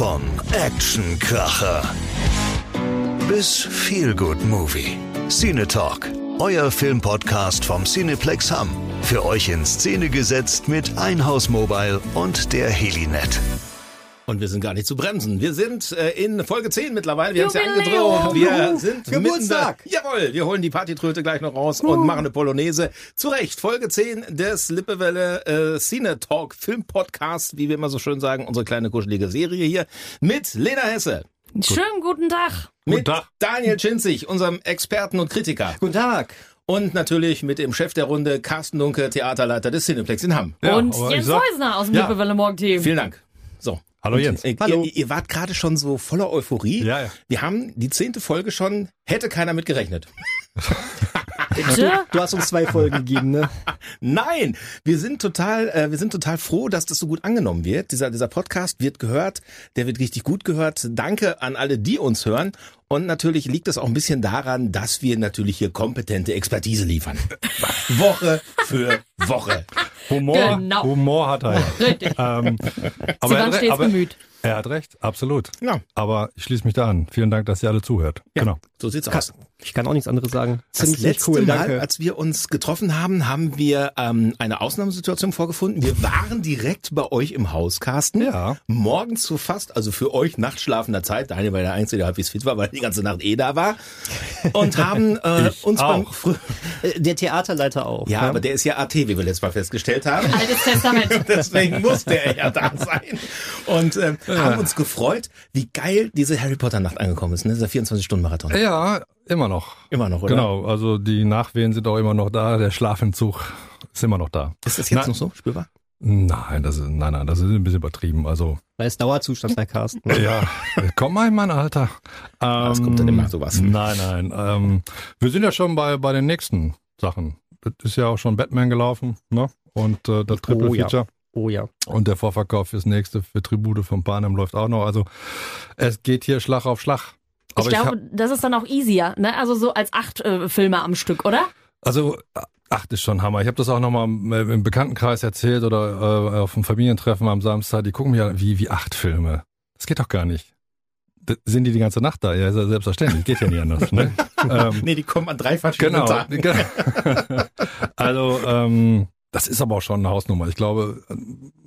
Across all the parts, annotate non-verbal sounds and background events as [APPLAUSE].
Von Actionkracher bis Feelgood Movie. Cine Talk, euer Filmpodcast vom Cineplex Hamm. Für euch in Szene gesetzt mit Einhaus Mobile und der Helinet. Und wir sind gar nicht zu bremsen. Wir sind äh, in Folge 10 mittlerweile. Wir haben es ja angedroht. Wir sind Geburtstag. Mitten, jawohl, wir holen die Partytröte gleich noch raus und machen eine Polonaise. Zu Recht, Folge 10 des Lippewelle äh, Cine Talk Film Podcast, wie wir immer so schön sagen, unsere kleine kuschelige Serie hier mit Lena Hesse. Schönen guten Tag. Mit Tag. Daniel Schinzig, unserem Experten und Kritiker. Guten Tag. Und natürlich mit dem Chef der Runde, Carsten Dunke, Theaterleiter des Cineplex in Hamm. Ja, und Jens sag- Häusner aus dem Ja. Lippewelle Morgenteam. Vielen Dank. So. Hallo Und, Jens. Äh, Hallo. Ihr, ihr wart gerade schon so voller Euphorie. Ja, ja. Wir haben die zehnte Folge schon, hätte keiner mit gerechnet. [LAUGHS] Bitte? Du hast uns zwei Folgen gegeben, ne? Nein, wir sind total, äh, wir sind total froh, dass das so gut angenommen wird. Dieser, dieser Podcast wird gehört, der wird richtig gut gehört. Danke an alle, die uns hören. Und natürlich liegt es auch ein bisschen daran, dass wir natürlich hier kompetente Expertise liefern. Woche für Woche. Humor, Genau. Humor hat er ja. Richtig. Ähm, Sie aber, waren stets aber bemüht. Er hat recht, absolut. Ja. Aber ich schließe mich da an. Vielen Dank, dass ihr alle zuhört. Ja, Genau. so sieht's aus. Ich kann auch nichts anderes sagen. Das Ziemlich letzte cool, Mal, danke. als wir uns getroffen haben, haben wir ähm, eine Ausnahmesituation vorgefunden. Wir waren direkt bei euch im Haus, Carsten. Ja. Morgens zu fast, also für euch nachtschlafender Zeit. Daniel war der Einzige, der halbwegs fit war, weil er die ganze Nacht eh da war. Und haben äh, [LAUGHS] uns beim auch. Früh [LAUGHS] Äh, Der Theaterleiter auch. Ja, aber der ist ja AT, wie wir letztes Mal festgestellt haben. Altes Testament. [LAUGHS] Deswegen musste er ja da sein. Und ähm, haben uns gefreut, wie geil diese Harry Potter Nacht angekommen ist, ne? Dieser 24-Stunden-Marathon. Ja, immer noch. Immer noch, oder? Genau, also die Nachwehen sind auch immer noch da. Der Schlafentzug ist immer noch da. Ist das jetzt Na- noch so spürbar? Nein, das ist, nein, nein, das ist ein bisschen übertrieben. Also, Da ist Dauerzustand bei Carsten. [LAUGHS] ja, komm mal in mein Alter. Ähm, es kommt dann immer sowas. Nein, nein. Ähm, wir sind ja schon bei, bei den nächsten Sachen. Das ist ja auch schon Batman gelaufen, ne? Und äh, das Triple Oh, ja. Feature. Oh ja. Und der Vorverkauf fürs nächste, für Tribute von Panem läuft auch noch. Also es geht hier Schlag auf Schlag. Ich Aber ich, glaube, das ist dann auch easier, ne? Also so als acht äh, Filme am Stück, oder? also ach, das ist schon Hammer. Ich habe das auch nochmal im Bekanntenkreis erzählt oder äh, auf einem Familientreffen am Samstag. Die gucken an, wie, wie acht Filme. Das geht doch gar nicht. D sind die die ganze Nacht da? Ja, ist ja selbstverständlich. Geht ja nicht anders. Ne? [LAUGHS] ähm, Nee, die kommen an drei verschiedenen Genau. Tagen. [LAUGHS] also, ähm, das ist aber auch schon eine Hausnummer. Ich glaube,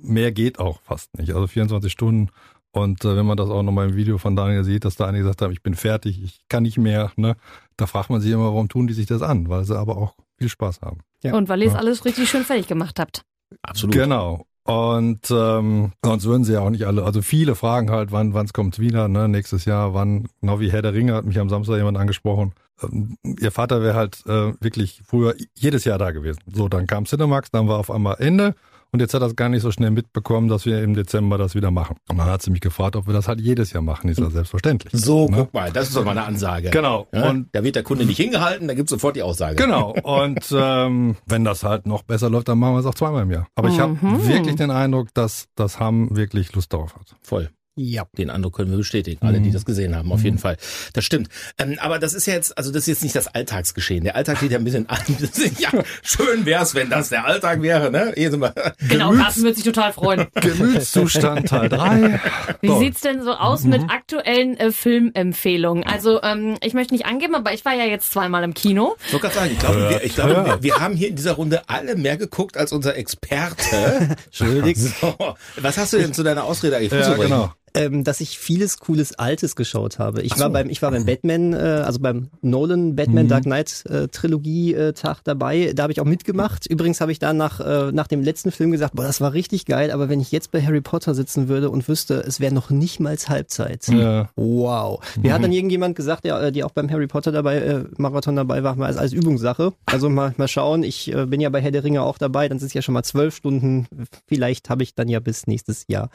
mehr geht auch fast nicht. Also 24 Stunden. Und äh, wenn man das auch nochmal im Video von Daniel sieht, dass da einige gesagt haben, ich bin fertig, ich kann nicht mehr, ne? Da fragt man sich immer, warum tun die sich das an? Weil sie aber auch viel Spaß haben. Ja. Und weil ihr es Ja. alles richtig schön fertig gemacht habt. Absolut. Genau. Und ähm, sonst würden sie ja auch nicht alle, also viele fragen halt, wann wann's kommt wieder, ne, nächstes Jahr, wann, genau wie Herr der Ringe hat mich am Samstag jemand angesprochen. Ähm, ihr Vater wäre halt äh, wirklich früher jedes Jahr da gewesen. So, dann kam Cinemax, dann war auf einmal Ende und jetzt hat er es gar nicht so schnell mitbekommen, dass wir im Dezember das wieder machen. Und dann hat sie mich gefragt, ob wir das halt jedes Jahr machen, ist ja selbstverständlich. So, Ne? guck mal, das ist doch mal eine Ansage. Genau. Ja? Und da wird der Kunde nicht hingehalten, da gibt's sofort die Aussage. Genau. Und ähm, wenn das halt noch besser läuft, dann machen wir es auch zweimal im Jahr. Aber ich habe Mhm. wirklich den Eindruck, dass das Hamm wirklich Lust darauf hat. Voll. Ja. Den Eindruck können wir bestätigen, alle, die Mhm. das gesehen haben, auf jeden Fall. Das stimmt. Ähm, aber das ist ja jetzt, also das ist jetzt nicht das Alltagsgeschehen. Der Alltag geht ja ein bisschen an. [LAUGHS] ja, schön wär's, wenn das der Alltag wäre, ne? Hier sind wir. Genau, Carsten wird sich total freuen. [LAUGHS] Gemütszustand Teil 3. Wie So. sieht's denn so aus mit aktuellen äh, Filmempfehlungen? Also ähm, ich möchte nicht angeben, aber ich war ja jetzt zweimal im Kino. Ich wollte gerade sagen, ich glaube, wir, ich glaube Ja. wir, wir haben hier in dieser Runde alle mehr geguckt als unser Experte. Entschuldigt. [LAUGHS] So, was hast du denn zu deiner Ausrede eigentlich Ja, genau. Ähm, dass ich vieles cooles Altes geschaut habe. Ich so. war beim, ich war beim Batman, äh, also beim Nolan Batman Mhm. Dark Knight äh, Trilogie äh, Tag dabei. Da habe ich auch mitgemacht. Übrigens habe ich dann nach äh, nach dem letzten Film gesagt, boah, das war richtig geil. Aber wenn ich jetzt bei Harry Potter sitzen würde und wüsste, es wäre noch nicht mal Halbzeit. Ja. Wow. Mir hat dann irgendjemand gesagt, der, äh, die auch beim Harry Potter dabei, äh, Marathon dabei war, mal als, als Übungssache. Also mal, mal schauen. Ich äh, bin ja bei Herr der Ringe auch dabei. Dann sind es ja schon mal zwölf Stunden. Vielleicht habe ich dann ja bis nächstes Jahr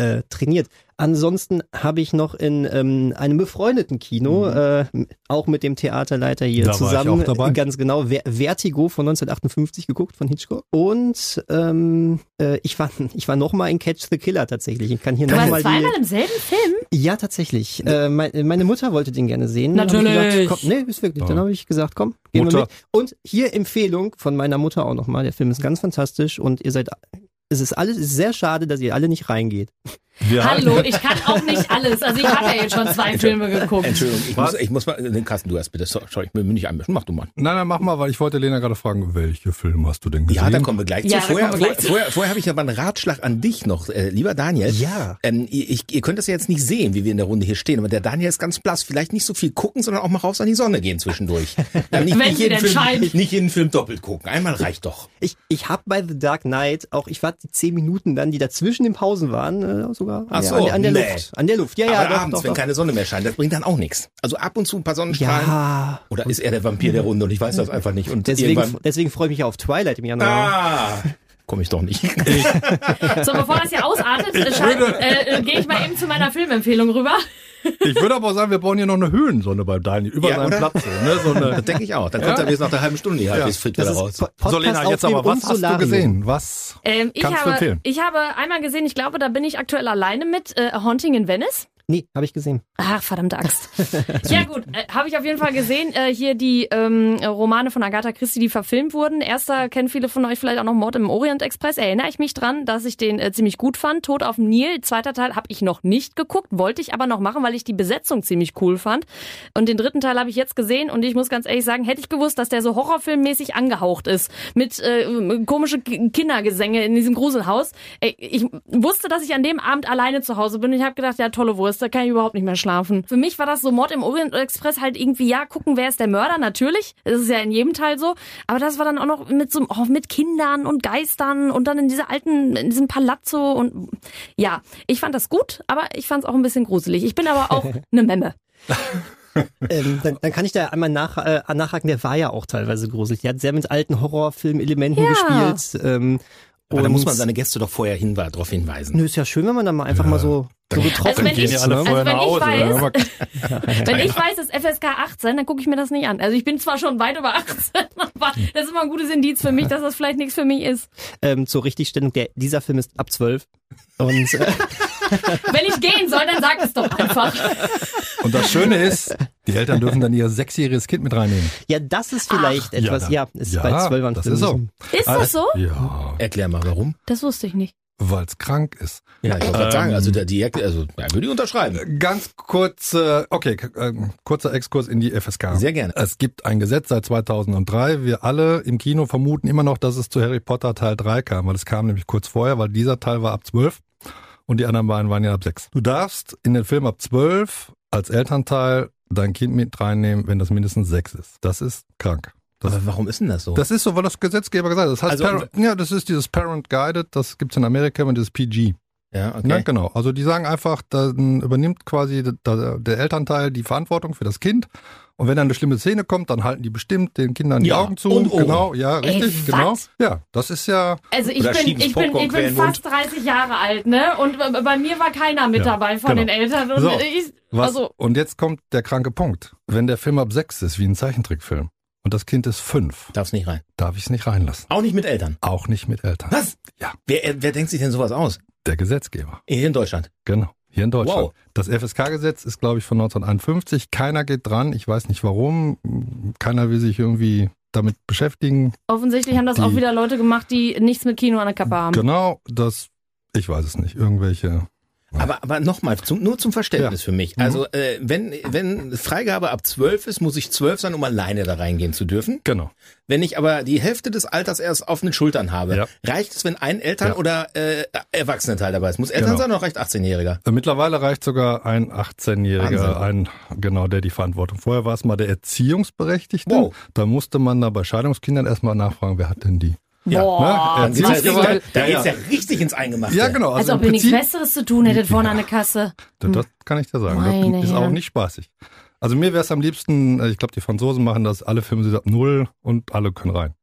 äh, trainiert. Ansonsten habe ich noch in ähm, einem befreundeten Kino, äh, auch mit dem Theaterleiter hier Da war ich zusammen, auch dabei. ganz genau, Ver Vertigo von 1958 geguckt, von Hitchcock. Und ähm, äh, ich war, [LAUGHS] ich war noch mal in Catch the Killer tatsächlich. Ich kann hier Du noch warst mal die, zweimal im selben Film? ja, tatsächlich. Äh, mein, meine Mutter wollte den gerne sehen. Natürlich. Gesagt, komm, nee, ist wirklich. Dann habe ich gesagt, komm, gehen wir Mutter. mit. Und hier Empfehlung von meiner Mutter auch nochmal. Der Film ist ganz fantastisch und ihr seid, es ist alles es ist sehr schade, dass ihr alle nicht reingeht. Wir Hallo, ich kann auch nicht alles. Also ich habe ja jetzt schon zwei Filme geguckt. Entschuldigung, ich muss, ich muss mal, den Carsten, du erst bitte. So- Sorry, ich will mich nicht einmischen. Mach du mal. Nein, nein, mach mal, weil ich wollte Lena gerade fragen, welche Filme hast du denn gesehen? Ja, da kommen wir gleich Ja, zu. Vorher, vorher, vorher, vorher habe ich aber einen Ratschlag an dich noch, äh, lieber Daniel. Ja. Ähm, ihr, ich, ihr könnt das ja jetzt nicht sehen, wie wir in der Runde hier stehen, aber der Daniel ist ganz blass. Vielleicht nicht so viel gucken, sondern auch mal raus an die Sonne gehen zwischendurch. [LAUGHS] Ja, nicht, Wenn nicht sie jeden denn Film, scheint. nicht jeden Film doppelt gucken. Einmal reicht doch. Ich, ich habe bei The Dark Knight auch, ich war die zehn Minuten dann, die dazwischen den Pausen waren, äh, sogar Ach ja, so, an, der- an der nee. Luft. An der Luft, ja, ja, aber doch, abends, doch, wenn doch. keine Sonne mehr scheint, das bringt dann auch nichts. Also ab und zu ein paar Sonnenstrahlen. Ja, Oder ist er der Vampir der Runde und ich weiß das einfach nicht. Und deswegen, deswegen freue ich mich ja auf Twilight im Januar. ah, komme ich doch nicht. [LAUGHS] So, bevor das hier ausartet, äh, äh, äh, gehe ich mal eben zu meiner Filmempfehlung rüber. Ich würde aber sagen, wir brauchen hier noch eine Höhensonne bei Daniel, über Ja, seinem oder? Platz. Ne? so eine, Das denke ich auch. Dann kommt Ja. er bis nach der halben Stunde hier halbwegs fit Das wieder raus. So, Lena, jetzt aber, was hast du gesehen? Was Ähm, ich, kannst du habe, empfehlen? ich habe einmal gesehen, ich glaube, da bin ich aktuell alleine mit, äh, Haunting in Venice. Nee, habe ich gesehen. Ach, verdammte Axt. [LAUGHS] ja gut, äh, habe ich auf jeden Fall gesehen. Äh, hier die ähm, Romane von Agatha Christie, die verfilmt wurden. Erster kennen viele von euch vielleicht auch noch Mord im Orient Express. Erinnere ich mich dran, dass ich den äh, ziemlich gut fand. Tod auf dem Nil, zweiter Teil, habe ich noch nicht geguckt, wollte ich aber noch machen, weil ich die Besetzung ziemlich cool fand. Und den dritten Teil habe ich jetzt gesehen und ich muss ganz ehrlich sagen, hätte ich gewusst, dass der so horrorfilmmäßig angehaucht ist, mit äh, komische Kindergesänge in diesem Gruselhaus. Ey, ich wusste, dass ich an dem Abend alleine zu Hause bin und ich habe gedacht, ja tolle Wurst, da kann ich überhaupt nicht mehr schlafen. Für mich war das so Mord im Orient Express halt irgendwie, ja, gucken, wer ist der Mörder, natürlich. Das ist ja in jedem Teil so. Aber das war dann auch noch mit so oh, mit Kindern und Geistern und dann in dieser alten, in diesem Palazzo und ja, ich fand das gut, aber ich fand es auch ein bisschen gruselig. Ich bin aber auch [LAUGHS] eine Memme. [LAUGHS] Ähm, dann, dann kann ich da einmal nach, äh, nachhaken, der war ja auch teilweise gruselig. Der hat sehr mit alten Horrorfilm-Elementen Ja. gespielt. Ähm, Aber da muss man seine Gäste doch vorher hin, darauf hinweisen. Nö, ist ja schön, wenn man dann mal einfach mal so, so getroffen Also wenn Gehen ich- die alle also wenn ich weiß-? Wenn ich weiß, es ist FSK 18, dann gucke ich mir das nicht an. Also ich bin zwar schon weit über 18, [LAUGHS] aber das ist immer ein gutes Indiz für mich, dass das vielleicht nichts für mich ist. ähm, zur Richtigstellung, der, dieser Film ist ab 12. Und äh, [LAUGHS] Wenn ich gehen soll, dann sag es doch einfach. [LAUGHS] Und das Schöne ist, die Eltern dürfen dann ihr sechsjähriges Kind mit reinnehmen. ja, das ist vielleicht etwas, dann- ja, ist ja, bei 12ern das ist so. Ist das so? Ja, Erklär mal, warum? Das wusste ich nicht. Weil es krank ist. Ja, ich wollte gerade sagen, also der, die, also, ja, würde ich unterschreiben. Ganz kurz, äh, okay, äh, kurzer Exkurs in die FSK. Sehr gerne. Es gibt ein Gesetz seit 2003. Wir alle im Kino vermuten immer noch, dass es zu Harry Potter Teil 3 kam, weil es kam nämlich kurz vorher, weil dieser Teil war ab 12 und die anderen beiden waren ja ab 6. Du darfst in den Film ab 12 als Elternteil dein Kind mit reinnehmen, wenn das mindestens 6 ist. Das ist krank. Das, Aber warum ist denn das so? das ist so, weil das Gesetzgeber gesagt hat. Das heißt Also- Parent, ja, das ist dieses Parent Guided, das gibt's in Amerika und dieses PG. ja, okay. Ne, genau. Also die sagen einfach, dann übernimmt quasi der, der Elternteil die Verantwortung für das Kind. Und wenn dann eine schlimme Szene kommt, dann halten die bestimmt den Kindern die Ja, Augen zu. und Ohren. Genau, ja, Ey, richtig, genau. was? Ja, das ist ja. Also ich bin, ich bin, ich bin fast 30 Jahre alt, ne? Und bei mir war keiner mit Ja, dabei von genau. den Eltern. Und So, ich, Was, also, und jetzt kommt der kranke Punkt. Wenn der Film ab sechs ist, wie ein Zeichentrickfilm, und das Kind ist fünf, Darf's nicht rein. darf ich es nicht reinlassen. Auch nicht mit Eltern. Auch nicht mit Eltern. Was? Ja. Wer, äh, wer denkt sich denn sowas aus? Der Gesetzgeber. Hier in Deutschland. Genau. Hier in Deutschland. Wow. Das FSK-Gesetz ist, glaube ich, von 1951. Keiner geht dran. Ich weiß nicht warum. Keiner will sich irgendwie damit beschäftigen. offensichtlich haben das Die- auch wieder Leute gemacht, die nichts mit Kino an der Kappe haben. Genau, das, ich weiß es nicht. Irgendwelche. Aber, aber nochmal, zum, nur zum Verständnis Ja. für mich. Mhm. Also, äh, wenn, wenn Freigabe ab 12 ist, muss ich 12 sein, um alleine da reingehen zu dürfen. Genau. Wenn ich aber die Hälfte des Alters erst auf den Schultern habe, Ja. reicht es, wenn ein Eltern- Ja. oder äh, Erwachsenenteil dabei ist? Muss Eltern Genau. sein oder reicht 18-Jähriger? Äh, Mittlerweile reicht sogar ein 18-Jähriger, ein, genau, der die Verantwortung. Vorher war es mal der Erziehungsberechtigte. Wow. Da musste man da bei Scheidungskindern erstmal nachfragen, wer hat denn die? Ja. Boah, Ne? Dann geht's ja, richtig, da Ja, geht's ja. ja richtig ins Eingemachte. Ja, genau. als Also ob im ihr nichts Besseres zu tun hättet vorne Ja. an der Kasse. das, das kann ich dir sagen. Meine das ist auch nicht spaßig. Also mir wäre es am liebsten, äh, ich glaube, die Franzosen machen das, alle Filme sind ab null und alle können rein.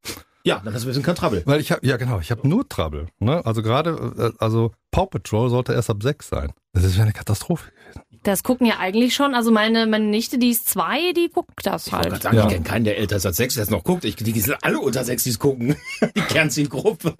Ja, dann hast du ein bisschen kein Trouble. Weil ich habe, ja genau, ich habe nur Trouble. Ne? Also gerade, äh, also Paw Patrol sollte erst ab sechs sein. Das wäre eine Katastrophe gewesen. Das gucken ja eigentlich schon. Also meine, meine Nichte, die ist zwei, die guckt das Ich halt. sagen, Ja. ich kenne keinen, der älter ist als sechs, der es noch guckt. Ich, die sind alle unter sechs, [LAUGHS] die es gucken. Die Kernzielgruppe.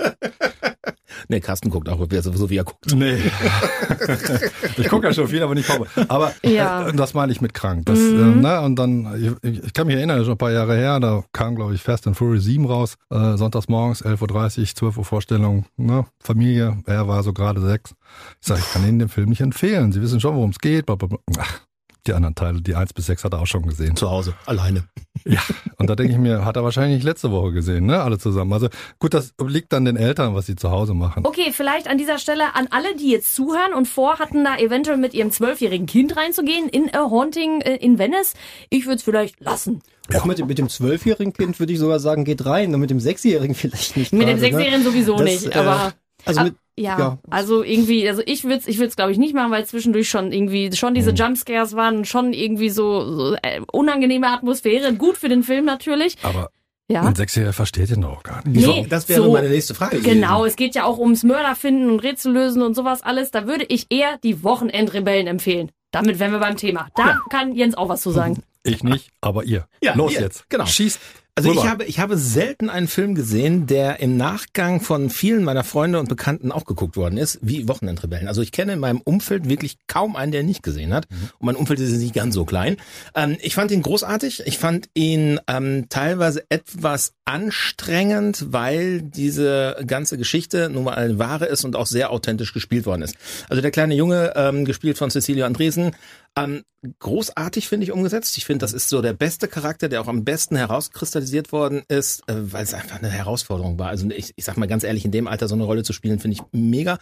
[LAUGHS] nee, Carsten guckt auch, so wie er guckt. Nee. [LAUGHS] ich gucke ja schon viel, aber nicht Pause. Aber Ja. äh, das meine ich mit krank. Das, äh, ne, und dann, ich, ich kann mich erinnern, schon ein paar Jahre her, da kam, glaube ich, Fast and Furious 7 raus, äh, sonntags morgens, 11.30 Uhr, 12 Uhr Vorstellung, ne, Familie, er war so gerade sechs. Ich sage, ich kann Ihnen den Film nicht empfehlen. Sie wissen schon, worum es geht. blablabla. Ach, die anderen Teile, die 1 bis 6 hat er auch schon gesehen. Zu Hause, alleine. [LAUGHS] Ja, und da denke ich mir, hat er wahrscheinlich letzte Woche gesehen, ne, alle zusammen. Also gut, das liegt an den Eltern, was sie zu Hause machen. Okay, vielleicht an dieser Stelle an alle, die jetzt zuhören und vorhatten, da eventuell mit ihrem zwölfjährigen Kind reinzugehen in A Haunting äh, in Venice. Ich würde es vielleicht lassen. Auch mit, dem- mit dem zwölfjährigen Kind würde ich sogar sagen, geht rein. Und mit dem sechsjährigen [LAUGHS] vielleicht nicht. Mit dem gerade, ne? Sechsjährigen sowieso Das, nicht, äh, aber... Also Ah, mit, ja, ja. also irgendwie, also ich würde es ich würd's, glaube ich, nicht machen, weil zwischendurch schon irgendwie, schon diese Jumpscares waren, schon irgendwie so, so äh, unangenehme Atmosphäre. Gut für den Film natürlich. Aber Ja. ein Sechsjähriger versteht ihn doch gar nicht. Nee, das wäre so. meine nächste Frage. Genau, es geht ja auch ums Mörder finden und Rätsel lösen und sowas alles. Da würde ich eher die Wochenendrebellen empfehlen. Damit wären wir beim Thema. Da kann Jens auch was zu sagen. Ich nicht, aber ihr. Ja, Los ihr, jetzt. genau. Schießt. Also ich habe, ich habe selten einen Film gesehen, der im Nachgang von vielen meiner Freunde und Bekannten auch geguckt worden ist, wie Wochenendrebellen. Also ich kenne in meinem Umfeld wirklich kaum einen, der ihn nicht gesehen hat. Und mein Umfeld ist nicht ganz so klein. Ähm, ich fand ihn großartig. Ich fand ihn ähm, teilweise etwas anstrengend, weil diese ganze Geschichte nun mal eine wahre ist und auch sehr authentisch gespielt worden ist. Also der kleine Junge, ähm, gespielt von Cecilia Andresen, ähm, großartig finde ich umgesetzt. Ich finde, das ist so der beste Charakter, der auch am besten herauskristallisiert worden ist, äh, weil es einfach eine Herausforderung war. Also ich, ich sag mal ganz ehrlich, in dem Alter so eine Rolle zu spielen, finde ich mega.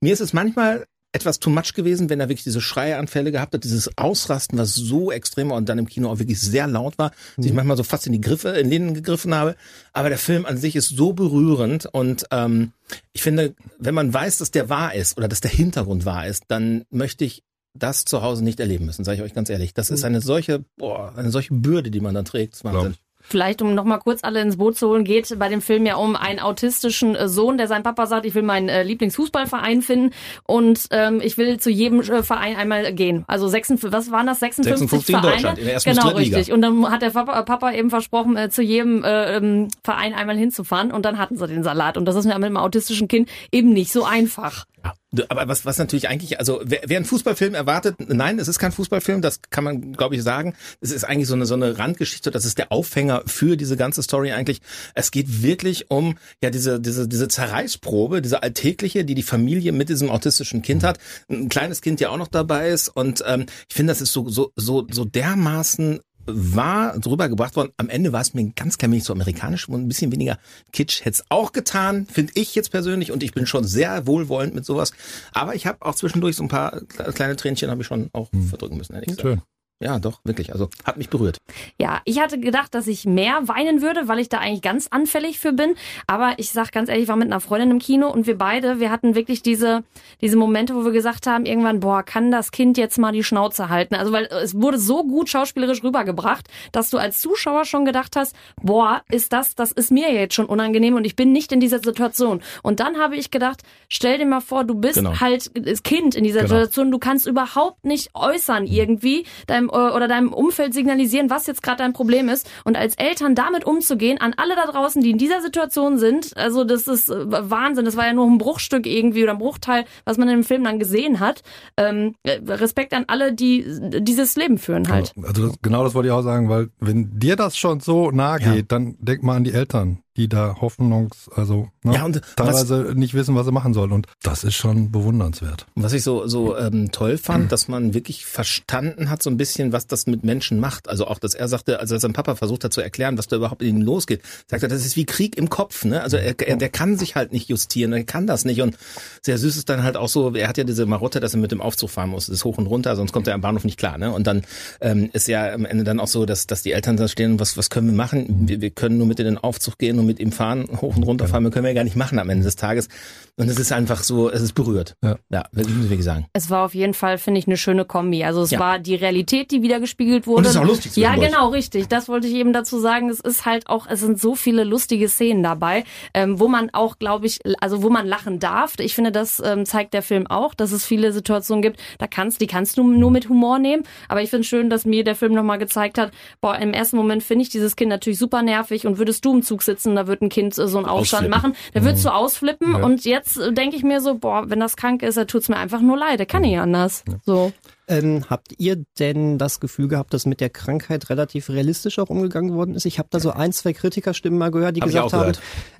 Mir ist es manchmal etwas too much gewesen, wenn er wirklich diese Schreianfälle gehabt hat, dieses Ausrasten, was so extrem war und dann im Kino auch wirklich sehr laut war, dass ich manchmal so fast in die Griffe, in Lehnen gegriffen habe. Aber der Film an sich ist so berührend und ähm, ich finde, wenn man weiß, dass der wahr ist oder dass der Hintergrund wahr ist, dann möchte ich das zu Hause nicht erleben müssen, sage ich euch ganz ehrlich. Das ist eine solche, boah, eine solche Bürde, die man dann trägt. Das ist Wahnsinn. Vielleicht, um nochmal kurz alle ins Boot zu holen, geht bei dem Film ja um einen autistischen äh, Sohn, der seinem Papa sagt, ich will meinen äh, Lieblingsfußballverein finden und ähm, ich will zu jedem äh, Verein einmal gehen. Also 56, was waren das? 56, 56 in Vereine? Deutschland, in der ersten genau, richtig. Und dann hat der Papa, äh, Papa eben versprochen, äh, zu jedem äh, ähm, Verein einmal hinzufahren und dann hatten sie den Salat. Und das ist mit einem autistischen Kind eben nicht so einfach. Ja. Aber was, was natürlich eigentlich, also wer, wer einen Fußballfilm erwartet, nein, es ist kein Fußballfilm, das kann man, glaube ich, sagen. Es ist eigentlich so eine, so eine Randgeschichte, das ist der Aufhänger für diese ganze Story eigentlich. Es geht wirklich um ja diese, diese, diese Zerreißprobe, diese alltägliche, die die Familie mit diesem autistischen Kind hat. Ein kleines Kind ja auch noch dabei ist. Und ähm, ich finde, das ist so, so, so, so dermaßen war drüber gebracht worden. Am Ende war es mir ganz klein wenig so amerikanisch und ein bisschen weniger Kitsch hätte es auch getan, finde ich jetzt persönlich. Und ich bin schon sehr wohlwollend mit sowas. Aber ich habe auch zwischendurch so ein paar kleine Tränchen habe ich schon auch verdrücken müssen. Ehrlich gesagt. Schön. Ja, doch, wirklich. Also hat mich berührt. Ja, ich hatte gedacht, dass ich mehr weinen würde, weil ich da eigentlich ganz anfällig für bin. Aber ich sag ganz ehrlich, ich war mit einer Freundin im Kino und wir beide, wir hatten wirklich diese, diese Momente, wo wir gesagt haben, irgendwann, boah, kann das Kind jetzt mal die Schnauze halten? Also, weil es wurde so gut schauspielerisch rübergebracht, dass du als Zuschauer schon gedacht hast, boah, ist das, das ist mir jetzt schon unangenehm und ich bin nicht in dieser Situation. Und dann habe ich gedacht, stell dir mal vor, du bist Genau. halt das Kind in dieser Genau. Situation, du kannst überhaupt nicht äußern irgendwie, deinem, äh, oder deinem Umfeld signalisieren, was jetzt gerade dein Problem ist. Und als Eltern damit umzugehen, an alle da draußen, die in dieser Situation sind, also das ist äh, Wahnsinn. Das war ja nur ein Bruchstück irgendwie oder ein Bruchteil, was man in dem Film dann gesehen hat. Ähm, äh, Respekt an alle, die dieses Leben führen halt. Also das, genau das wollte ich auch sagen, weil wenn dir das schon so nahe Ja. geht, dann denk mal an die Eltern, die da hoffnungs, also ne, Ja, und teilweise nicht wissen, was sie machen sollen. Und das ist schon bewundernswert. Was ich so, so ähm, toll fand, dass man wirklich verstanden hat, so ein bisschen, was das mit Menschen macht. Also auch, dass er sagte, als er sein Papa versucht hat zu erklären, was da überhaupt in ihm losgeht, sagt er, das ist wie Krieg im Kopf. Ne? Also er, er, der kann sich halt nicht justieren, er kann das nicht. Und sehr süß ist dann halt auch so, er hat ja diese Marotte, dass er mit dem Aufzug fahren muss. Das ist hoch und runter, sonst kommt er am Bahnhof nicht klar. Ne? Und dann ähm, ist ja am Ende dann auch so, dass, dass die Eltern da stehen, was, was können wir machen? Wir, wir können nur mit in den Aufzug gehen und mit ihm fahren, hoch und runter fahren, wir können wir ja gar nicht machen am Ende des Tages. Und es ist einfach so, es ist berührt. Ja. Ja, muss ich wirklich sagen. Es war auf jeden Fall, finde ich, eine schöne Kombi. Also es Ja. war die Realität, die wieder gespiegelt wurde. Und es ist auch lustig Ja, genau, richtig. Das wollte ich eben dazu sagen. Es ist halt auch, es sind so viele lustige Szenen dabei, ähm, wo man auch, glaube ich, also wo man lachen darf. Ich finde, das ähm, zeigt der Film auch, dass es viele Situationen gibt, da kannst, die kannst du nur mit Humor nehmen. Aber ich finde es schön, dass mir der Film nochmal gezeigt hat, boah, im ersten Moment finde ich dieses Kind natürlich super nervig und würdest du im Zug sitzen, da wird ein Kind so einen Aufstand Ausflippen. machen, da würdest du ausflippen Ja. und jetzt äh, denke ich mir so, boah, wenn das krank ist, dann tut's mir einfach nur leid, der kann nicht anders. So. Ähm, habt ihr denn das Gefühl gehabt, dass mit der Krankheit relativ realistisch auch umgegangen worden ist? Ich habe da so ein, zwei Kritikerstimmen mal gehört, die Hab gesagt haben,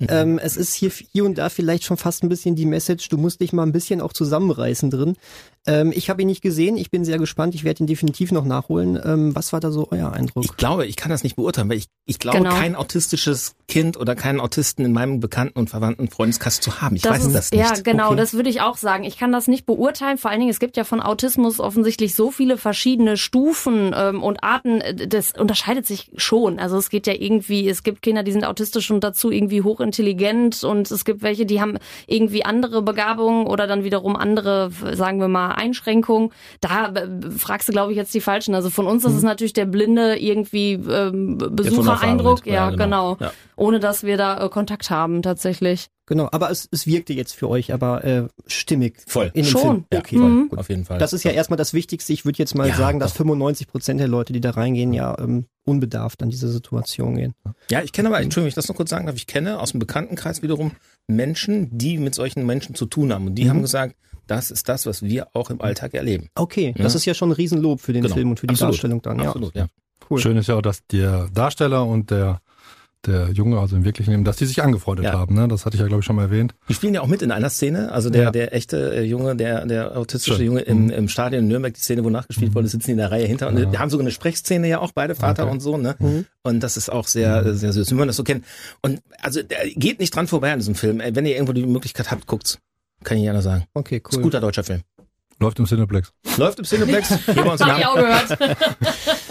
ähm, es ist hier, hier und da vielleicht schon fast ein bisschen die Message, du musst dich mal ein bisschen auch zusammenreißen drin. Ähm, ich habe ihn nicht gesehen, ich bin sehr gespannt, ich werde ihn definitiv noch nachholen. Ähm, was war da so euer Eindruck? Ich glaube, ich kann das nicht beurteilen, weil ich, ich glaube, Genau. kein autistisches Kind oder keinen Autisten in meinem Bekannten und Verwandten Freundeskreis zu haben. Ich weiß ist, das nicht. Ja, genau, Okay. das würde ich auch sagen. Ich kann das nicht beurteilen. Vor allen Dingen, es gibt ja von Autismus offensichtlich so viele verschiedene Stufen ähm, und Arten. Äh, Das unterscheidet sich schon. Also es geht ja irgendwie, es gibt Kinder, die sind autistisch und dazu irgendwie hochintelligent und es gibt welche, die haben irgendwie andere Begabungen oder dann wiederum andere, sagen wir mal, Einschränkungen. Da äh, fragst du, glaube ich, jetzt die Falschen. Also von uns ist es natürlich der blinde irgendwie ähm, Besuchereindruck. Ja, Ja, genau. genau. Ja. Ohne dass wir da äh, Kontakt haben tatsächlich. Genau, aber es, es wirkte jetzt für euch aber äh, stimmig. Voll. In dem Schon. Film. Ja, Okay. voll. Mhm. Auf jeden Fall. Das ist ja erstmal das Wichtigste. Ich würde jetzt mal Ja, sagen, dass doch. 95 Prozent der Leute, die da reingehen, ja ähm, unbedarft an diese Situation gehen. Ja, ich kenne aber, Entschuldigung, wenn ich das noch kurz sagen darf, ich kenne aus dem Bekanntenkreis wiederum Menschen, die mit solchen Menschen zu tun haben. Und die Mhm. haben gesagt, das ist das, was wir auch im Alltag erleben. Okay, Ja. das ist ja schon ein Riesenlob für den Genau. Film und für die Absolut. Darstellung dann. Ja. Absolut, ja. Cool. Schön ist ja auch, dass der Darsteller und der der Junge, also im wirklichen Leben, dass die sich angefreundet Ja. haben. Ne? Das hatte ich ja, glaube ich, schon mal erwähnt. Die spielen ja auch mit in einer Szene. Also der, Ja. der echte äh, Junge, der, der autistische Schön. Junge im, Mhm. im Stadion in Nürnberg, die Szene, wo nachgespielt wurde, sitzen die in der Reihe hinter. Und Ja. die haben sogar eine Sprechszene ja auch, beide Vater Okay. und Sohn. Ne? Mhm. Und das ist auch sehr, äh, sehr süß, wie man das so kennt. Und also der geht nicht dran vorbei an diesem Film. Wenn ihr irgendwo die Möglichkeit habt, guckt's. Kann ich gerne sagen. Okay, Ist ein cool. guter deutscher Film. Läuft im Cineplex. Läuft im Cineplex. [LAUGHS] Hier bei uns in Hab ich auch gehört. [LAUGHS]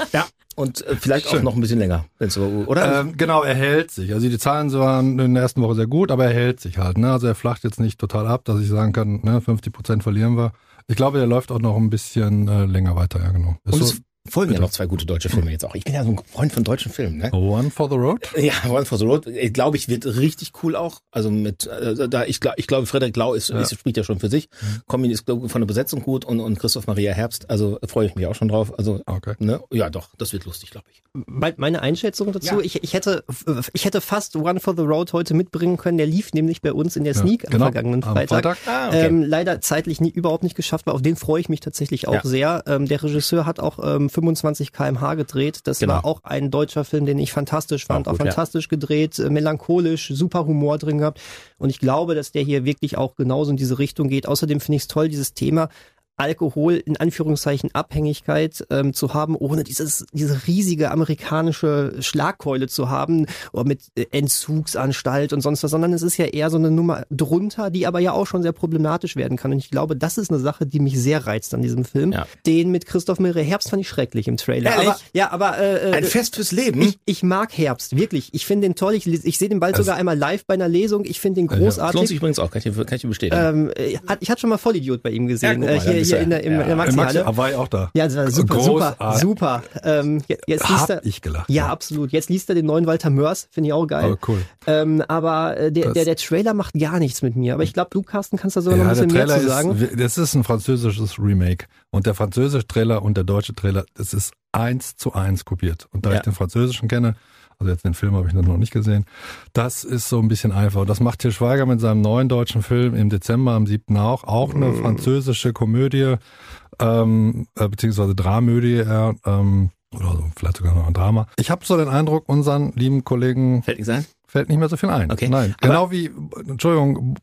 Und äh, vielleicht auch Schön. noch ein bisschen länger, wenn's so, oder? Ähm, genau, er hält sich. Also die Zahlen waren in der ersten Woche sehr gut, aber er hält sich halt. Ne? Also er flacht jetzt nicht total ab, dass ich sagen kann, ne, 50 Prozent verlieren wir. Ich glaube, der läuft auch noch ein bisschen äh, länger weiter, ja genau. Ist und so, es folgen ja noch zwei gute deutsche Filme jetzt auch. Ich bin ja so ein Freund von deutschen Filmen, ne? One for the Road? Ja, One for the Road, äh, glaube ich, wird richtig cool auch. Also mit, äh, da ich, ich glaube, Frederik Lau ist, Ja. ist spricht ja schon für sich. Kombi ist glaub, ich, von der Besetzung gut und, und Christoph Maria Herbst, also freue ich mich auch schon drauf. Also, Okay. ne, ja doch, das wird lustig, glaube ich. Me- Meine Einschätzung dazu, Ja. ich, ich, hätte, ich hätte fast One for the Road heute mitbringen können. Der lief nämlich bei uns in der Sneak genau, am vergangenen am Freitag. Freitag. Ah, okay. Ähm, leider zeitlich nie, überhaupt nicht geschafft, weil auf den freue ich mich tatsächlich auch Ja. sehr. Ähm, der Regisseur hat auch ähm, 25 kmh gedreht. Das Genau. war auch ein deutscher Film, den ich fantastisch fand. Auch Auch, gut, ja. fantastisch gedreht, äh, melancholisch, super Humor drin gehabt. Und ich glaube, dass der hier wirklich auch genauso in diese Richtung geht. Außerdem finde ich es toll, dieses Thema Alkohol in Anführungszeichen Abhängigkeit ähm, zu haben, ohne dieses diese riesige amerikanische Schlagkeule zu haben oder mit äh, Entzugsanstalt und sonst was, sondern es ist ja eher so eine Nummer drunter, die aber ja auch schon sehr problematisch werden kann. Und ich glaube, das ist eine Sache, die mich sehr reizt an diesem Film. Ja. Den mit Christoph Maria Herbst fand ich schrecklich im Trailer. Ehrlich? Aber, ja, aber äh, Ein äh, Fest fürs Leben. ich, ich mag Herbst, wirklich. Ich finde den toll. Ich, ich sehe den bald Also- sogar einmal live bei einer Lesung. Ich finde den Ja, ja. Lohnt großartig. sich übrigens auch, kann ich, kann ich bestätigen. Ähm, äh, hat- ich hatte schon mal Vollidiot bei ihm gesehen, Ja, mal, äh, hier, hier in der, im, ja. in der Äh, Max, Maxi-Halle. aber war ich auch da. Ja, das war super, super, Großartig. super. Ähm, je- jetzt liest er, ich gelacht. ja, absolut. Jetzt liest er den neuen Walter Mörs, finde ich auch geil. Aber cool. Ähm, aber äh, der, der, der Trailer macht gar nichts mit mir. Aber ich glaube, du, Carsten, kannst da sogar noch ein bisschen mehr zu sagen. Ist, das ist ein französisches Remake. Und der französische Trailer und der deutsche Trailer, das ist eins zu eins kopiert. Und da Ja. ich den französischen kenne, also jetzt den Film habe ich noch nicht gesehen, das ist so ein bisschen einfach. Und das macht Til Schweiger mit seinem neuen deutschen Film im Dezember am 7. auch. Auch eine Mm. französische Komödie, ähm, äh, beziehungsweise Dramödie, eher, ähm, oder so, vielleicht sogar noch ein Drama. Ich habe so den Eindruck, unseren lieben Kollegen Fällt nichts ein? Fällt nicht mehr so viel ein. Okay. Nein. Aber- Genau wie, Entschuldigung,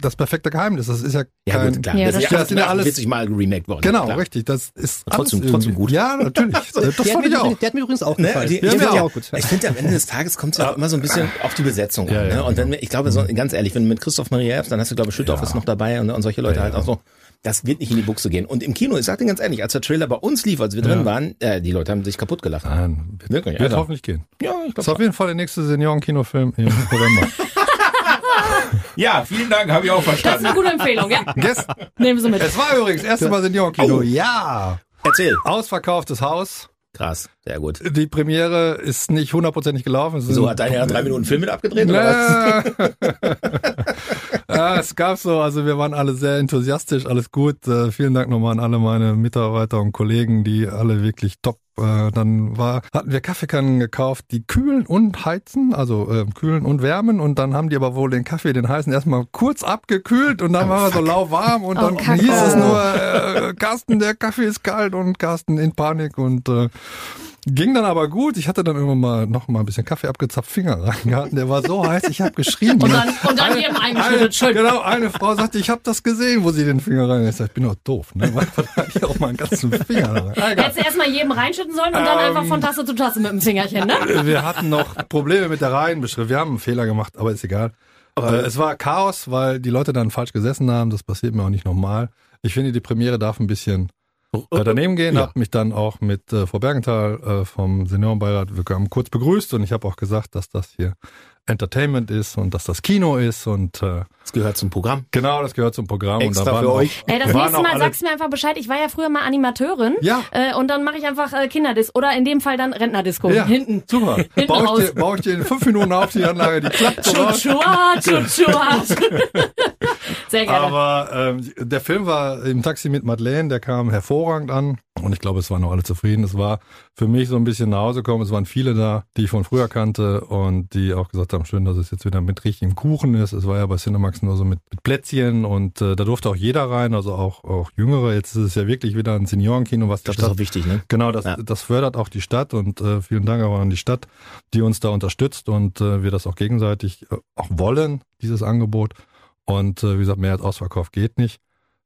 das perfekte Geheimnis. Das ist ja Ja, kein. gut, klar. Ja, das, das ist ja, das alles- wird sich mal remaked worden. Genau, klar. richtig. Das ist Trotzdem- alles trotzdem gut. Ja, natürlich. [LAUGHS] Das der, hat fand mir ich auch. übrigens, der hat mir übrigens auch Ne, gefallen. die, fand finde ich ja, auch gut. ich finde, am Ende des Tages kommt es ja auch immer so ein bisschen auf die Besetzung Ja, an. ja, Ne? Und wenn genau. wir, ich glaube, so, ganz ehrlich, wenn du mit Christoph Maria Herbst, dann hast du, glaube ich, Schüttorf Ja. ist noch dabei und, und solche Leute Ja, halt ja. auch so. Das wird nicht in die Buchse gehen. Und im Kino, ich sag dir ganz ehrlich, als der Trailer bei uns lief, als wir Ja. drin waren, äh, die Leute haben sich kaputt gelacht. Nein, wird, Wirklich, wird also. hoffentlich gehen. Ja, ich Das ist glaube. auf jeden Fall der nächste Seniorenkino Kinofilm im November. [LAUGHS] Ja, vielen Dank, habe ich auch Das ist verstanden. eine gute Empfehlung, ja. Yes. Nehmen Sie mit. Es war übrigens das erste Mal Seniorenkino. Oh. Ja. Erzähl. Ausverkauftes Haus. Krass, sehr gut. Die Premiere ist nicht hundertprozentig gelaufen. So hat dein Herr drei Minuten Film mit abgedreht oder was? [LAUGHS] ja, es gab so, also wir waren alle sehr enthusiastisch, alles gut. Äh, vielen Dank nochmal an alle meine Mitarbeiter und Kollegen, die alle wirklich top. Äh, dann war, hatten wir Kaffeekannen gekauft, die kühlen und heizen, also äh, kühlen und wärmen. Und dann haben die aber wohl den Kaffee, den heißen, erstmal kurz abgekühlt und dann war er so lauwarm und Oh, dann Kacke. hieß es nur, äh, Carsten, der Kaffee ist kalt und Carsten in Panik und äh, Ging dann aber gut. Ich hatte dann irgendwann mal noch mal ein bisschen Kaffee abgezapft, Finger reingehalten. Der war so heiß, ich habe geschrien. Und dann, und dann Eine, eingeschüttet. Schön. genau, eine Frau sagte, ich habe das gesehen, wo sie den Finger rein. Ich sag, ich bin doch doof, ne? Manchmal hatte ich auch mal einen ganzen Finger da rein. Ah, egal. Hättest du erstmal jedem reinschütten sollen und dann Ähm, einfach von Tasse zu Tasse mit dem Fingerchen, ne? [LAUGHS] Wir hatten noch Probleme mit der Reihenbeschrift. Wir haben einen Fehler gemacht, aber ist egal. Äh, es war Chaos, weil die Leute dann falsch gesessen haben. Das passiert mir auch nicht nochmal. Ich finde, die Premiere darf ein bisschen daneben gehen. Ja. Hab mich dann auch mit äh, Frau Bergenthal äh, vom Seniorenbeirat wir haben kurz begrüßt und ich habe auch gesagt, dass das hier Entertainment ist und dass das Kino ist und äh, Das gehört zum Programm. genau, das gehört zum Programm. Extra und da waren für auch, euch. Ey, das nächste Mal sagst du mir einfach Bescheid. Ich war ja früher mal Animateurin. Ja. Äh, und dann mache ich einfach äh, Kinderdisco. Oder in dem Fall dann Rentnerdisco. Ja, Hinten. Super. [LAUGHS] Hinten Baue raus. ich, dir, baue ich dir in fünf Minuten auf die Anlage, die klappt. Chuchua, chuchua. [LAUGHS] [LAUGHS] Sehr gerne. Aber ähm, der Film war im Taxi mit Madeleine, der kam hervorragend an. Und ich glaube, es waren auch alle zufrieden. Es war für mich so ein bisschen nach Hause kommen. Es waren viele da, die ich von früher kannte und die auch gesagt haben, schön, dass es jetzt wieder mit richtigem Kuchen ist. Es war ja bei Cinemax nur so mit, mit Plätzchen und äh, da durfte auch jeder rein, also auch, auch Jüngere. Jetzt ist es ja wirklich wieder ein Seniorenkino, was die Das ist Stadt auch wichtig, ne? Genau, das, Ja. das fördert auch die Stadt und äh, vielen Dank auch an die Stadt, die uns da unterstützt und äh, wir das auch gegenseitig äh, auch wollen, dieses Angebot. Und äh, wie gesagt, mehr als Ausverkauf geht nicht.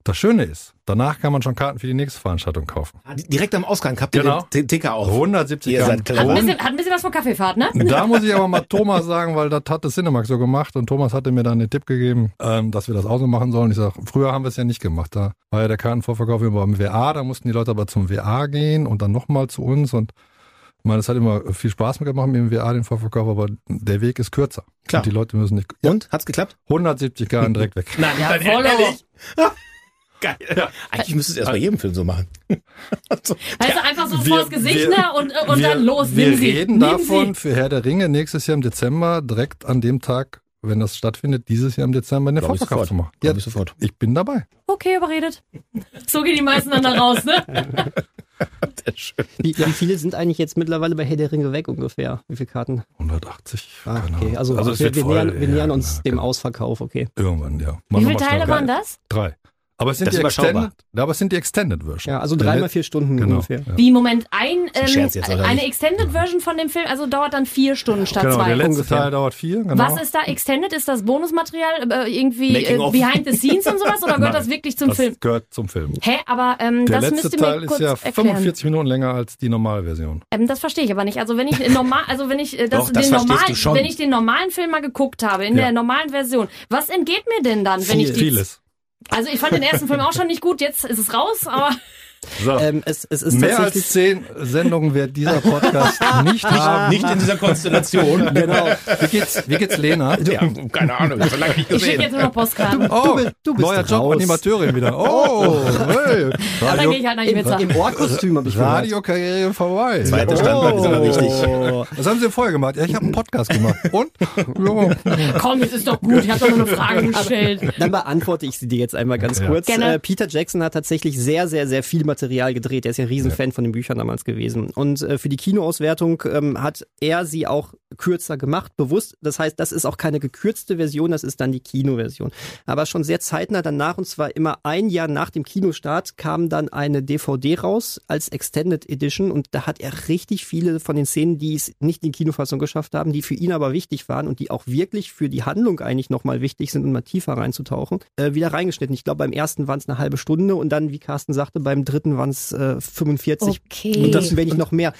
Das Schöne ist, danach kann man schon Karten für die nächste Veranstaltung kaufen. Ah, Direkt am Ausgang habt ihr Genau. den Ticker auf. 170 Ihr seid. Hat ein, bisschen, hat ein bisschen was von Kaffeefahrt, ne? da muss ich aber mal Thomas sagen, weil das hat das Cinemax so gemacht und Thomas hatte mir dann den Tipp gegeben, ähm, dass wir das auch so machen sollen. Ich sage, früher haben wir es ja nicht gemacht. Da war ja der Kartenvorverkauf immer beim WA, da mussten die Leute aber zum WA gehen und dann nochmal zu uns und meine, es hat immer viel Spaß mitgemacht mit dem WA, den Vorverkauf, aber der Weg ist kürzer. Klar. Und die Leute müssen nicht. Ja, Und? Hat's geklappt? 170 Karten direkt weg. [LAUGHS] Nein, [LAUGHS] Ja, ehrlich. Geil. Eigentlich müsste es erst bei jedem Film so machen. [LAUGHS] Weißt du, einfach so Wir- vors Gesicht, wir- ne? Und, und wir, dann los, Wir nimm sie. reden davon Sie. für Herr der Ringe nächstes Jahr im Dezember, direkt an dem Tag, wenn das stattfindet, dieses Jahr im Dezember den Glaub ich Vorverkauf sofort. zu machen. Ja, ich sofort. ich bin dabei. Okay, überredet. So gehen die meisten dann da raus, ne? [LAUGHS] Wie, wie viele sind eigentlich jetzt mittlerweile bei Herr der Ringe weg ungefähr? Wie viele Karten? 180. Ah, okay. Also, es wir, wir, voll, nähern, wir ja, nähern uns ja, dem genau. Ausverkauf, okay. Irgendwann, ja. Wie Machen wir viele mal Teile waren das? Drei. Aber es sind Das die ist. Extended, ja, aber es sind die Extended Version. Ja, also dreimal vier Stunden Genau. ungefähr. Ja. Wie, Moment, ein, ähm, eine? Extended Version von dem Film, also dauert dann vier Stunden statt Genau, zwei. der letzte ungefähr. Teil dauert vier. Genau. Was ist da Extended? Ist das Bonusmaterial äh, irgendwie äh, behind the scenes und sowas oder gehört Nein, das wirklich zum das Film? gehört zum Film. Hä, aber ähm, Der das letzte müsst ihr mir Teil ist kurz ja erklären. 45 Minuten länger als die Normalversion. Ähm, das verstehe ich aber nicht. Also wenn ich normal, also wenn ich äh, das, Doch, das den verstehst normalen, wenn ich den normalen Film mal geguckt habe in Ja. der normalen Version, was entgeht mir denn dann, wenn ich die? Vieles. Also ich fand den ersten Film auch schon nicht gut. Jetzt ist es raus, aber So. Ähm, es, es ist Mehr als zehn Sendungen wird dieser Podcast [LAUGHS] nicht haben. Nicht in dieser Konstellation. [LAUGHS] Genau. Wie geht's, wie geht's Lena? Ja, keine Ahnung, so lange nicht ich schicke gesehen. jetzt nur noch Postkarten. Oh, bist- du bist neuer Job, raus. Animateurin wieder. [LAUGHS] Oh, hey. Aber dann gehe ich halt nach im, Ibiza. im Ohrkostüm habe ich. Radiokarriere vorbei. Zweite Standbein ist aber wichtig. Oh. Was haben Sie vorher gemacht? Ja, ich habe einen Podcast gemacht. Und? Ja. Komm, jetzt ist doch gut. Ich habe doch nur eine Frage gestellt. Dann beantworte ich sie dir jetzt einmal ganz Ja. kurz. Gerne. Äh, Peter Jackson hat tatsächlich sehr, sehr, sehr viel Material gedreht. Er ist ja ein Riesenfan von den Büchern damals gewesen. Und äh, für die Kinoauswertung ähm, hat er sie auch kürzer gemacht, bewusst. Das heißt, das ist auch keine gekürzte Version, das ist dann die Kinoversion. Aber schon sehr zeitnah danach, und zwar immer ein Jahr nach dem Kinostart, kam dann eine DVD raus als Extended Edition. Und da hat er richtig viele von den Szenen, die es nicht in die Kinofassung geschafft haben, die für ihn aber wichtig waren und die auch wirklich für die Handlung eigentlich nochmal wichtig sind, um mal tiefer reinzutauchen, äh, wieder reingeschnitten. Ich glaube, beim ersten waren es eine halbe Stunde und dann, wie Carsten sagte, beim dritten waren es äh, 45. Okay. Und das wenn nicht noch mehr.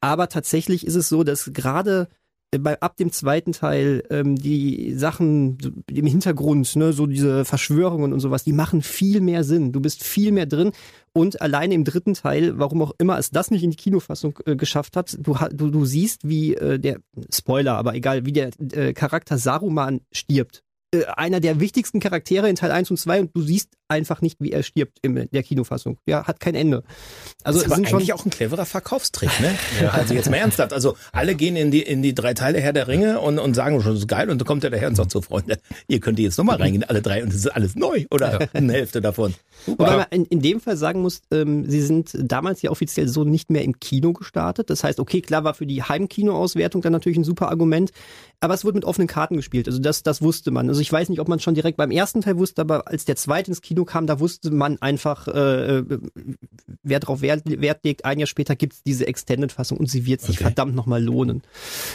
Aber tatsächlich ist es so, dass gerade äh, bei, ab dem zweiten Teil ähm, die Sachen im Hintergrund, ne, so diese Verschwörungen und sowas, die machen viel mehr Sinn. Du bist viel mehr drin. Und alleine im dritten Teil, warum auch immer es das nicht in die Kinofassung äh, geschafft hat, du, du, du siehst, wie äh, der, Spoiler, aber egal, wie der äh, Charakter Saruman stirbt. Äh, einer der wichtigsten Charaktere in Teil 1 und 2 und du siehst einfach nicht, wie er stirbt in der Kinofassung. Ja, hat kein Ende. Also das ist aber eigentlich auch ein cleverer Verkaufstrick, ne? ja. Also jetzt mal ernsthaft. Also alle gehen in die in die drei Teile Herr der Ringe und, und sagen schon, das ist geil und dann kommt er daher und sagt so, Freunde, ihr könnt jetzt nochmal reingehen, alle drei und es ist alles neu oder ja. [LAUGHS] eine Hälfte davon. Wobei man in, in dem Fall sagen muss, ähm, sie sind damals ja offiziell so nicht mehr im Kino gestartet. Das heißt, okay, klar war für die Heimkinoauswertung dann natürlich ein super Argument, aber es wurde mit offenen Karten gespielt. Also das, das wusste man. Also ich weiß nicht, ob man schon direkt beim ersten Teil wusste, aber als der zweite ins Kino kam, da wusste man einfach, äh, äh wer darauf Wert, Wert legt. Ein Jahr später gibt's diese Extended-Fassung und sie wird sich okay. verdammt nochmal lohnen.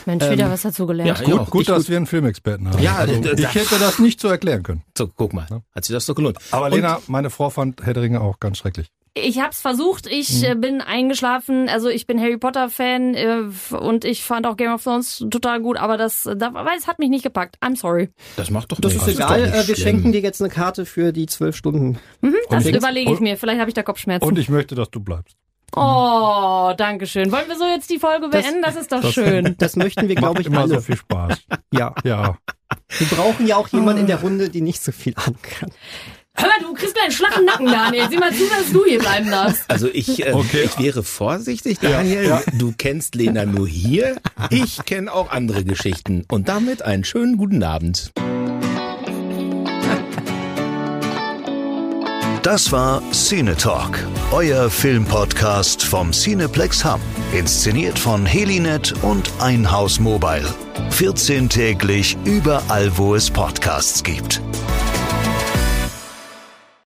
Mensch, wieder ähm, was dazu gelernt. Ja, gut, gut dass gut. wir einen Filmexperten haben. Ja, also, ich hätte das nicht so erklären können. So, guck mal, hat sich das doch gelohnt. Aber Lena, meine Frau fand Herr der Ringe auch ganz schrecklich. Ich hab's versucht, ich mhm. äh, bin eingeschlafen, also ich bin Harry Potter Fan äh, und ich fand auch Game of Thrones total gut, aber das, da, weil es hat mich nicht gepackt. I'm sorry. Das macht doch Das ist egal, ist äh, wir schenken dir jetzt eine Karte für die zwölf Stunden. Mhm, das überlege ich mir, vielleicht habe ich da Kopfschmerzen. Und ich möchte, dass du bleibst. Oh, danke schön. Wollen wir so jetzt die Folge beenden? Das, das ist doch das, schön. [LAUGHS] Das möchten wir, glaube ich, immer alle. so viel Spaß. Ja. Ja. Wir brauchen ja auch jemanden in der Runde, die nicht so viel an kann. Hör mal, du kriegst gleich einen flachen Nacken, Daniel. Sieh mal zu, dass du hier bleiben darfst. Also ich, äh, okay. ich wäre vorsichtig, Daniel. Ja, ja. Du kennst Lena nur hier. Ich kenne auch andere Geschichten. Und damit einen schönen guten Abend. Das war Cine Talk, euer Filmpodcast vom Cineplex Hub. Inszeniert von Helinet und Einhaus Mobile. 14 täglich überall, wo es Podcasts gibt.